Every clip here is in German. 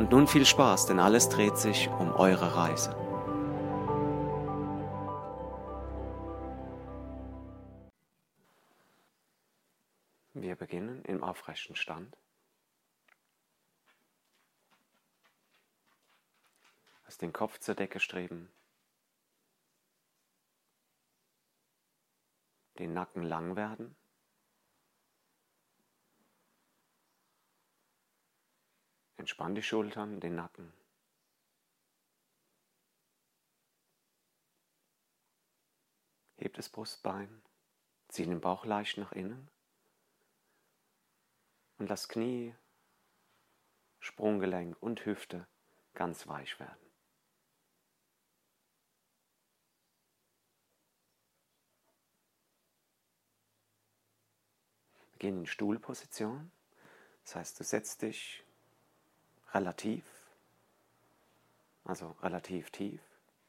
Und nun viel Spaß, denn alles dreht sich um eure Reise. Wir beginnen im aufrechten Stand. Lass den Kopf zur Decke streben. Den Nacken lang werden. Entspann die Schultern, den Nacken. Heb das Brustbein, zieh den Bauch leicht nach innen und lass Knie, Sprunggelenk und Hüfte ganz weich werden. Wir gehen in Stuhlposition. Das heißt, du setzt dich relativ, also relativ tief,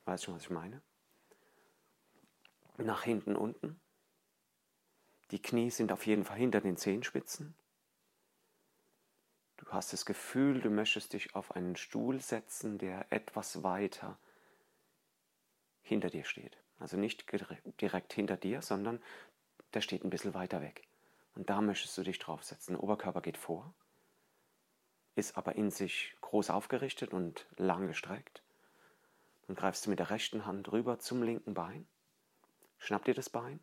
weißt schon, was ich meine? Nach hinten unten. Die Knie sind auf jeden Fall hinter den Zehenspitzen. Du hast das Gefühl, du möchtest dich auf einen Stuhl setzen, der etwas weiter hinter dir steht. Also nicht direkt hinter dir, sondern der steht ein bisschen weiter weg. Und da möchtest du dich draufsetzen. Der Oberkörper geht vor ist aber in sich groß aufgerichtet und lang gestreckt. Dann greifst du mit der rechten Hand rüber zum linken Bein, schnapp dir das Bein,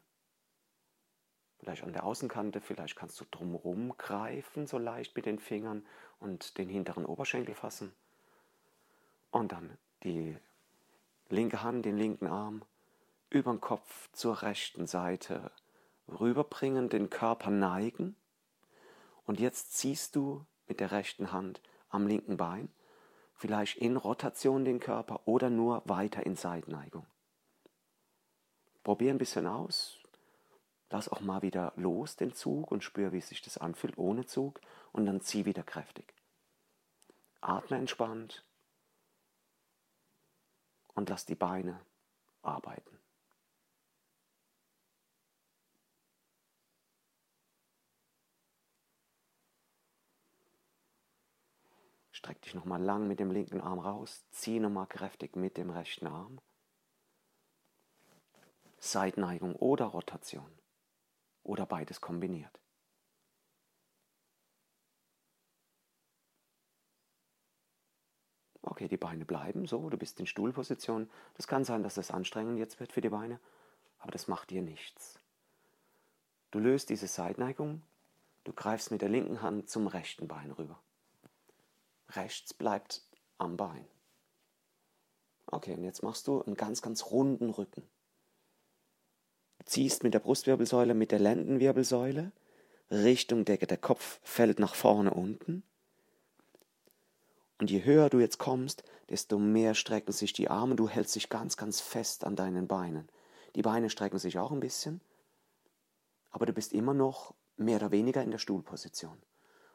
vielleicht an der Außenkante, vielleicht kannst du drumherum greifen, so leicht mit den Fingern und den hinteren Oberschenkel fassen. Und dann die linke Hand, den linken Arm über den Kopf zur rechten Seite rüberbringen, den Körper neigen. Und jetzt ziehst du mit der rechten Hand am linken Bein, vielleicht in Rotation den Körper oder nur weiter in Seitneigung. Probier ein bisschen aus, lass auch mal wieder los den Zug und spür, wie sich das anfühlt ohne Zug und dann zieh wieder kräftig. Atme entspannt und lass die Beine arbeiten. Streck dich nochmal lang mit dem linken Arm raus. Zieh nochmal kräftig mit dem rechten Arm. Seitneigung oder Rotation. Oder beides kombiniert. Okay, die Beine bleiben so, du bist in Stuhlposition. Das kann sein, dass es anstrengend jetzt wird für die Beine, aber das macht dir nichts. Du löst diese Seitneigung, du greifst mit der linken Hand zum rechten Bein rüber rechts bleibt am Bein. Okay, und jetzt machst du einen ganz, ganz runden Rücken. Du ziehst mit der Brustwirbelsäule, mit der Lendenwirbelsäule Richtung Decke. Der Kopf fällt nach vorne unten. Und je höher du jetzt kommst, desto mehr strecken sich die Arme. Du hältst dich ganz, ganz fest an deinen Beinen. Die Beine strecken sich auch ein bisschen, aber du bist immer noch mehr oder weniger in der Stuhlposition.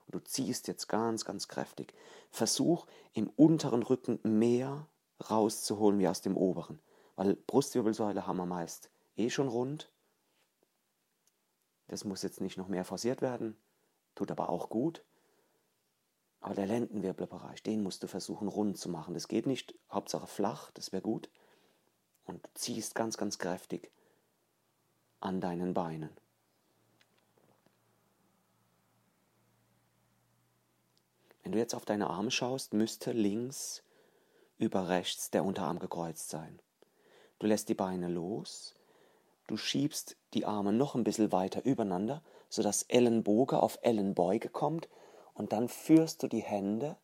Und du ziehst jetzt ganz, ganz kräftig. Versuch im unteren Rücken mehr rauszuholen wie aus dem oberen. Weil Brustwirbelsäule haben wir meist eh schon rund. Das muss jetzt nicht noch mehr forciert werden, tut aber auch gut. Aber der Lendenwirbelbereich, den musst du versuchen rund zu machen. Das geht nicht, Hauptsache flach, das wäre gut. Und du ziehst ganz, ganz kräftig an deinen Beinen. Du jetzt auf deine Arme schaust, müsste links über rechts der Unterarm gekreuzt sein. Du lässt die Beine los, du schiebst die Arme noch ein bisschen weiter übereinander, sodass Ellenbogen auf Ellenbeuge kommt und dann führst du die Hände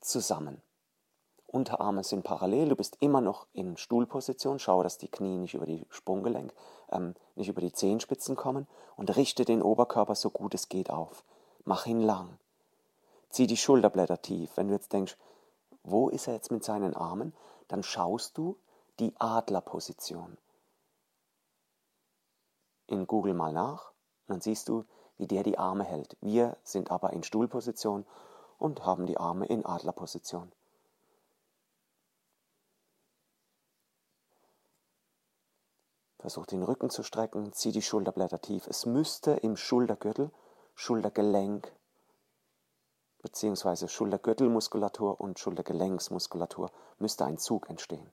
zusammen. Unterarme sind parallel, du bist immer noch in Stuhlposition, schau, dass die Knie nicht über die Sprunggelenk, ähm, nicht über die Zehenspitzen kommen und richte den Oberkörper so gut es geht auf. Mach ihn lang zieh die Schulterblätter tief. Wenn du jetzt denkst, wo ist er jetzt mit seinen Armen, dann schaust du die Adlerposition. In Google mal nach, dann siehst du, wie der die Arme hält. Wir sind aber in Stuhlposition und haben die Arme in Adlerposition. Versuch den Rücken zu strecken, zieh die Schulterblätter tief. Es müsste im Schultergürtel, Schultergelenk beziehungsweise Schultergürtelmuskulatur und Schultergelenksmuskulatur müsste ein Zug entstehen.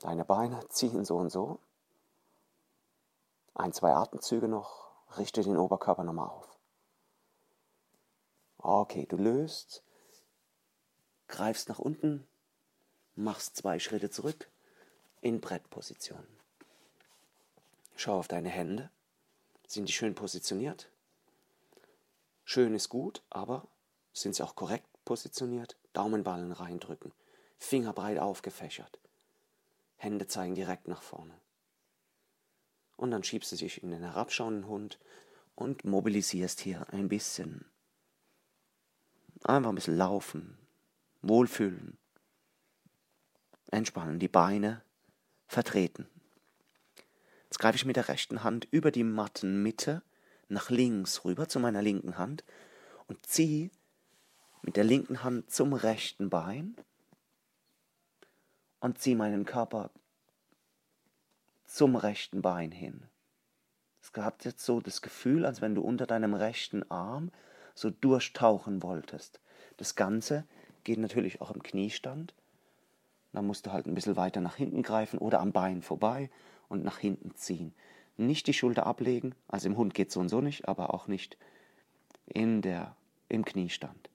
Deine Beine ziehen so und so. Ein, zwei Atemzüge noch, richte den Oberkörper nochmal auf. Okay, du löst, greifst nach unten, machst zwei Schritte zurück in Brettposition. Schau auf deine Hände. Sind die schön positioniert? Schön ist gut, aber sind sie auch korrekt positioniert? Daumenballen reindrücken, Finger breit aufgefächert. Hände zeigen direkt nach vorne. Und dann schiebst du dich in den herabschauenden Hund und mobilisierst hier ein bisschen. Einfach ein bisschen laufen, wohlfühlen, entspannen, die Beine vertreten. Jetzt greife ich mit der rechten Hand über die Mattenmitte nach links rüber zu meiner linken Hand und ziehe mit der linken Hand zum rechten Bein und ziehe meinen Körper zum rechten Bein hin. Es gab jetzt so das Gefühl, als wenn du unter deinem rechten Arm so durchtauchen wolltest. Das Ganze geht natürlich auch im Kniestand. Dann musst du halt ein bisschen weiter nach hinten greifen oder am Bein vorbei und nach hinten ziehen nicht die Schulter ablegen, also im Hund geht so und so nicht, aber auch nicht in der, im Kniestand.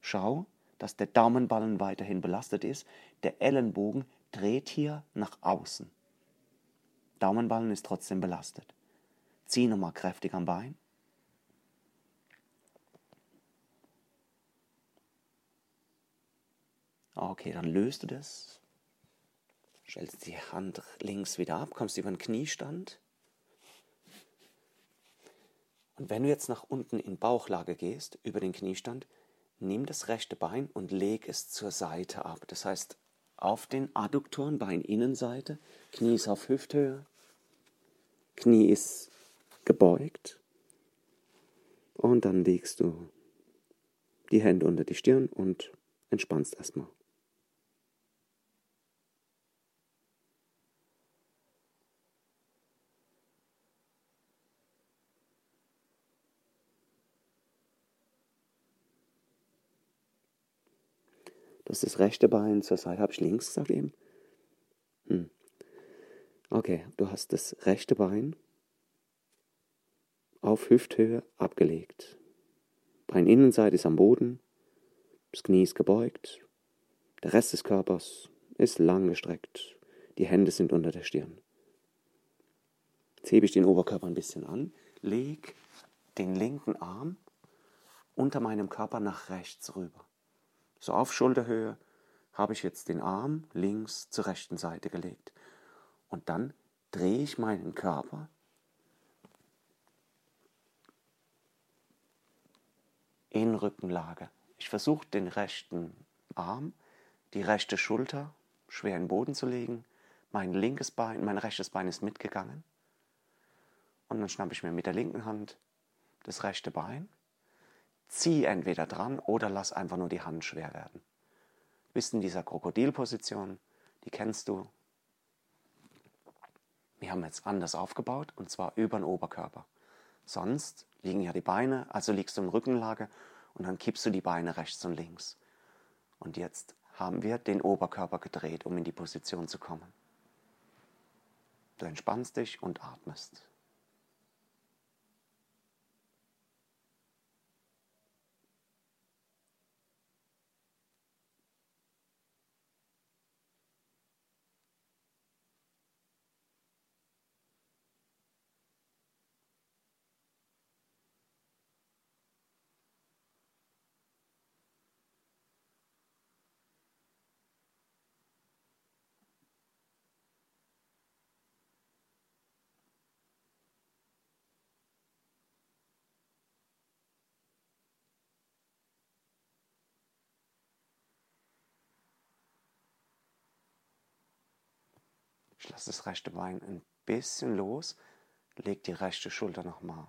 Schau, dass der Daumenballen weiterhin belastet ist. Der Ellenbogen dreht hier nach außen. Daumenballen ist trotzdem belastet. Zieh nochmal kräftig am Bein. Okay, dann löst du das. Stellst die Hand links wieder ab, kommst über den Kniestand. Und wenn du jetzt nach unten in Bauchlage gehst, über den Kniestand, nimm das rechte Bein und leg es zur Seite ab. Das heißt, auf den Adduktoren, Beininnenseite, Knie ist auf Hüfthöhe, Knie ist gebeugt. Und dann legst du die Hände unter die Stirn und entspannst erstmal. Ist das rechte Bein zur Seite. Habe ich links gesagt eben? Hm. Okay, du hast das rechte Bein auf Hüfthöhe abgelegt. Beininnenseite ist am Boden, das Knie ist gebeugt, der Rest des Körpers ist lang gestreckt, die Hände sind unter der Stirn. Jetzt hebe ich den Oberkörper ein bisschen an, leg den linken Arm unter meinem Körper nach rechts rüber. So auf Schulterhöhe habe ich jetzt den Arm links zur rechten Seite gelegt. Und dann drehe ich meinen Körper in Rückenlage. Ich versuche den rechten Arm, die rechte Schulter schwer in den Boden zu legen. Mein linkes Bein, mein rechtes Bein ist mitgegangen. Und dann schnappe ich mir mit der linken Hand das rechte Bein zieh entweder dran oder lass einfach nur die Hand schwer werden. Du bist in dieser Krokodilposition, die kennst du. Wir haben jetzt anders aufgebaut und zwar über den Oberkörper. Sonst liegen ja die Beine, also liegst du in Rückenlage und dann kippst du die Beine rechts und links. Und jetzt haben wir den Oberkörper gedreht, um in die Position zu kommen. Du entspannst dich und atmest. Lass das rechte Bein ein bisschen los. Leg die rechte Schulter nochmal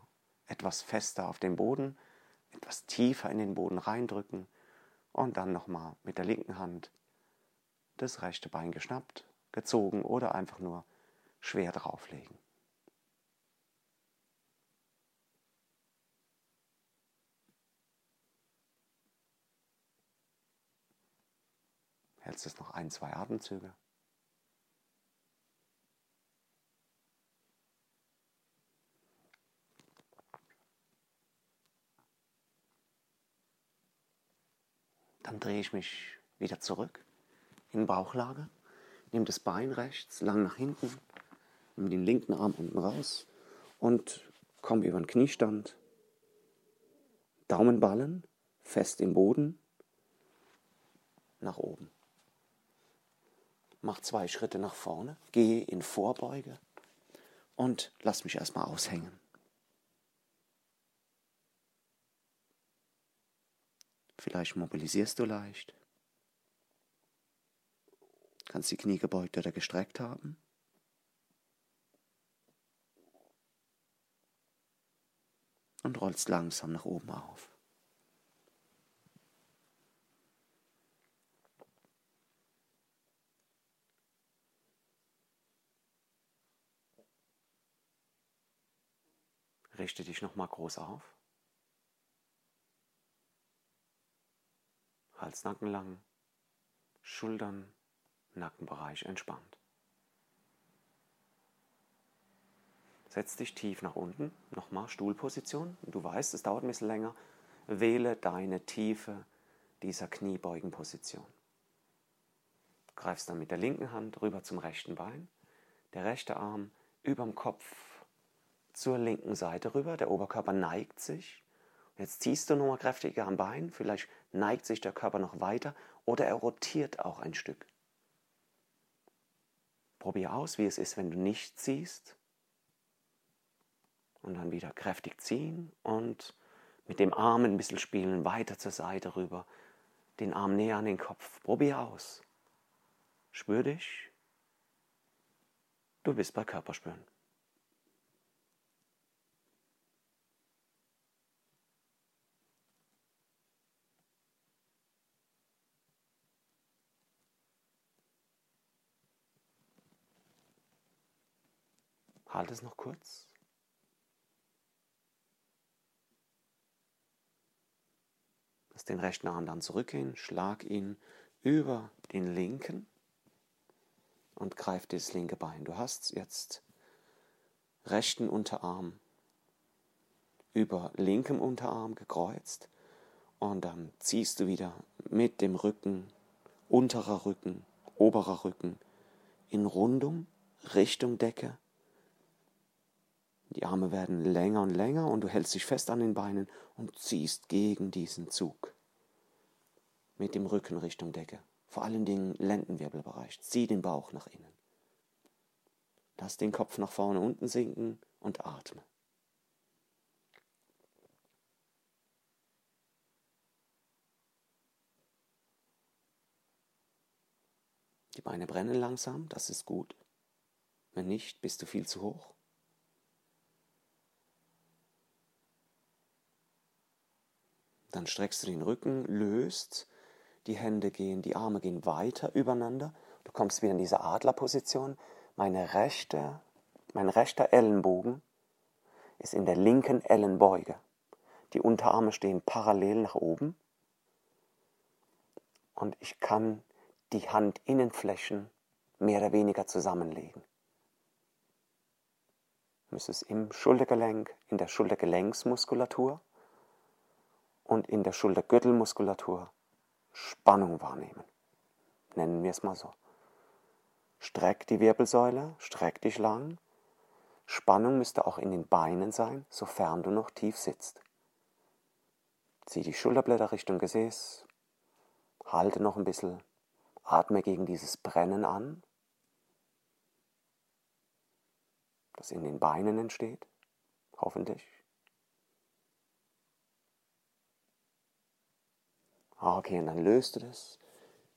etwas fester auf den Boden, etwas tiefer in den Boden reindrücken und dann nochmal mit der linken Hand das rechte Bein geschnappt, gezogen oder einfach nur schwer drauflegen. Hältst es noch ein, zwei Atemzüge. Dann drehe ich mich wieder zurück in Bauchlage, nehme das Bein rechts lang nach hinten, nehme den linken Arm unten raus und komme über den Kniestand. Daumenballen fest im Boden, nach oben. Mach zwei Schritte nach vorne, gehe in Vorbeuge und lass mich erstmal aushängen. Vielleicht mobilisierst du leicht. Kannst die Knie gebeugt oder gestreckt haben. Und rollst langsam nach oben auf. Richte dich nochmal groß auf. Hals, Nacken lang, Schultern, Nackenbereich entspannt. Setz dich tief nach unten, nochmal Stuhlposition. Du weißt, es dauert ein bisschen länger. Wähle deine Tiefe dieser Kniebeugenposition. Greifst dann mit der linken Hand rüber zum rechten Bein, der rechte Arm überm Kopf zur linken Seite rüber, der Oberkörper neigt sich Jetzt ziehst du nochmal kräftiger am Bein, vielleicht neigt sich der Körper noch weiter oder er rotiert auch ein Stück. Probier aus, wie es ist, wenn du nicht ziehst. Und dann wieder kräftig ziehen und mit dem Arm ein bisschen spielen, weiter zur Seite rüber, den Arm näher an den Kopf. Probier aus. Spür dich. Du bist bei Körperspüren. Halt es noch kurz. Lass den rechten Arm dann zurückgehen, schlag ihn über den linken und greif das linke Bein. Du hast jetzt rechten Unterarm über linkem Unterarm gekreuzt und dann ziehst du wieder mit dem Rücken, unterer Rücken, oberer Rücken in Rundung Richtung Decke die Arme werden länger und länger und du hältst dich fest an den Beinen und ziehst gegen diesen Zug. Mit dem Rücken Richtung Decke. Vor allen Dingen Lendenwirbelbereich. Zieh den Bauch nach innen. Lass den Kopf nach vorne unten sinken und atme. Die Beine brennen langsam, das ist gut. Wenn nicht, bist du viel zu hoch. Dann streckst du den Rücken, löst, die Hände gehen, die Arme gehen weiter übereinander. Du kommst wieder in diese Adlerposition. Meine rechte, mein rechter Ellenbogen ist in der linken Ellenbeuge. Die Unterarme stehen parallel nach oben und ich kann die Handinnenflächen mehr oder weniger zusammenlegen. Du müsstest im Schultergelenk, in der Schultergelenksmuskulatur und in der Schultergürtelmuskulatur Spannung wahrnehmen. Nennen wir es mal so. Streck die Wirbelsäule, streck dich lang. Spannung müsste auch in den Beinen sein, sofern du noch tief sitzt. Zieh die Schulterblätter Richtung Gesäß, halte noch ein bisschen, atme gegen dieses Brennen an, das in den Beinen entsteht, hoffentlich. Okay, und dann löst du das.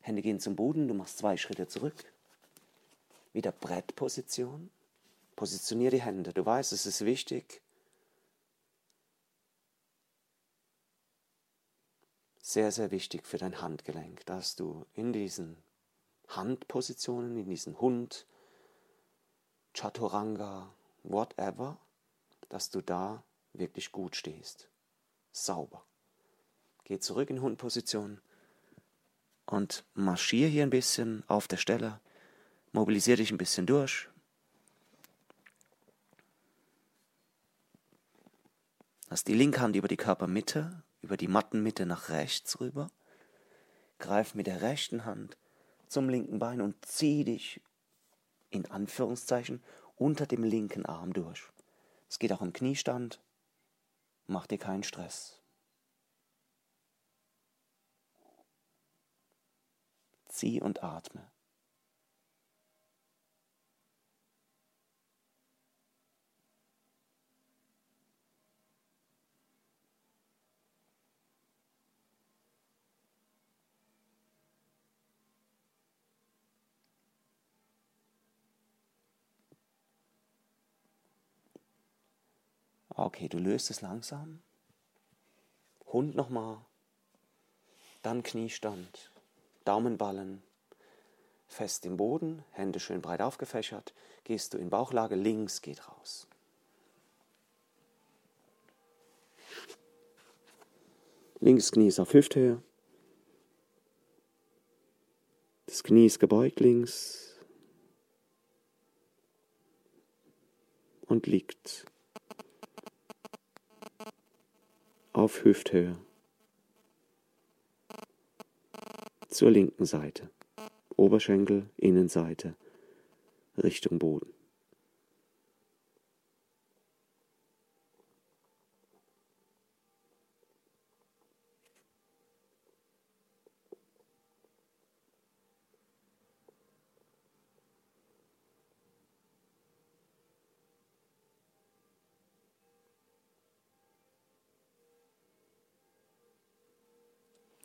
Hände gehen zum Boden, du machst zwei Schritte zurück. Wieder Brettposition. Positionier die Hände. Du weißt, es ist wichtig. Sehr, sehr wichtig für dein Handgelenk, dass du in diesen Handpositionen, in diesen Hund, Chaturanga, whatever, dass du da wirklich gut stehst. Sauber. Geh zurück in Hundposition und marschier hier ein bisschen auf der Stelle. Mobilisier dich ein bisschen durch. Lass die linke Hand über die Körpermitte, über die Mattenmitte nach rechts rüber. Greif mit der rechten Hand zum linken Bein und zieh dich in Anführungszeichen unter dem linken Arm durch. Es geht auch im Kniestand. Mach dir keinen Stress. Zieh und atme. Okay, du löst es langsam. Hund nochmal. Dann Kniestand. Daumenballen. Fest im Boden, Hände schön breit aufgefächert. Gehst du in Bauchlage, links geht raus. Links Knie ist auf Hüfthöhe. Das Knie ist gebeugt links und liegt auf Hüfthöhe. Zur linken Seite. Oberschenkel, Innenseite, Richtung Boden.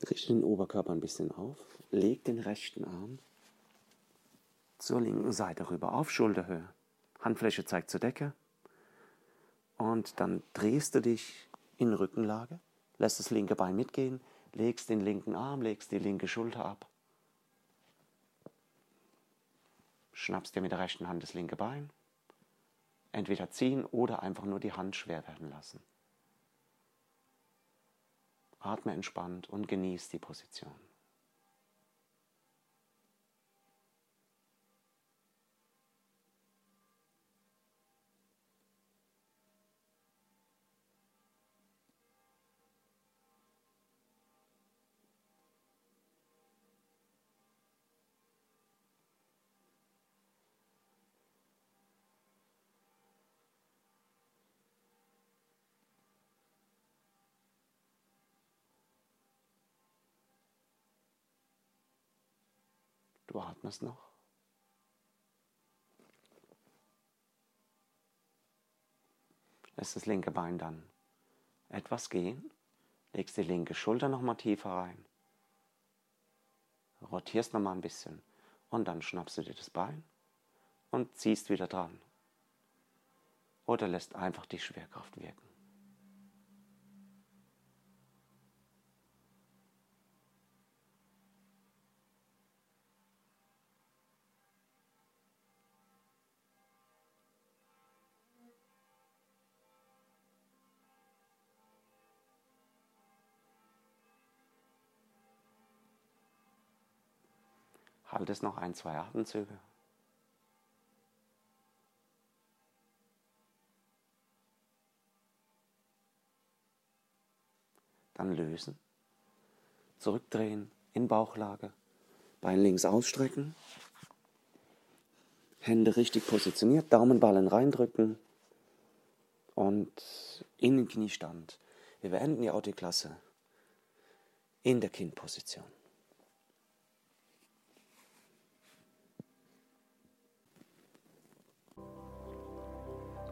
Richte den Oberkörper ein bisschen auf, leg den rechten Arm zur linken Seite rüber auf Schulterhöhe. Handfläche zeigt zur Decke. Und dann drehst du dich in Rückenlage, lässt das linke Bein mitgehen, legst den linken Arm, legst die linke Schulter ab. Schnappst dir mit der rechten Hand das linke Bein. Entweder ziehen oder einfach nur die Hand schwer werden lassen. Atme entspannt und genieß die Position. Du atmest noch. Lässt das linke Bein dann etwas gehen, legst die linke Schulter noch mal tiefer rein, rotierst noch mal ein bisschen und dann schnappst du dir das Bein und ziehst wieder dran. Oder lässt einfach die Schwerkraft wirken. Halt es noch ein, zwei Atemzüge. Dann lösen. Zurückdrehen in Bauchlage. Bein links ausstrecken. Hände richtig positioniert. Daumenballen reindrücken. Und in den Kniestand. Wir beenden die Autoklasse in der Kindposition.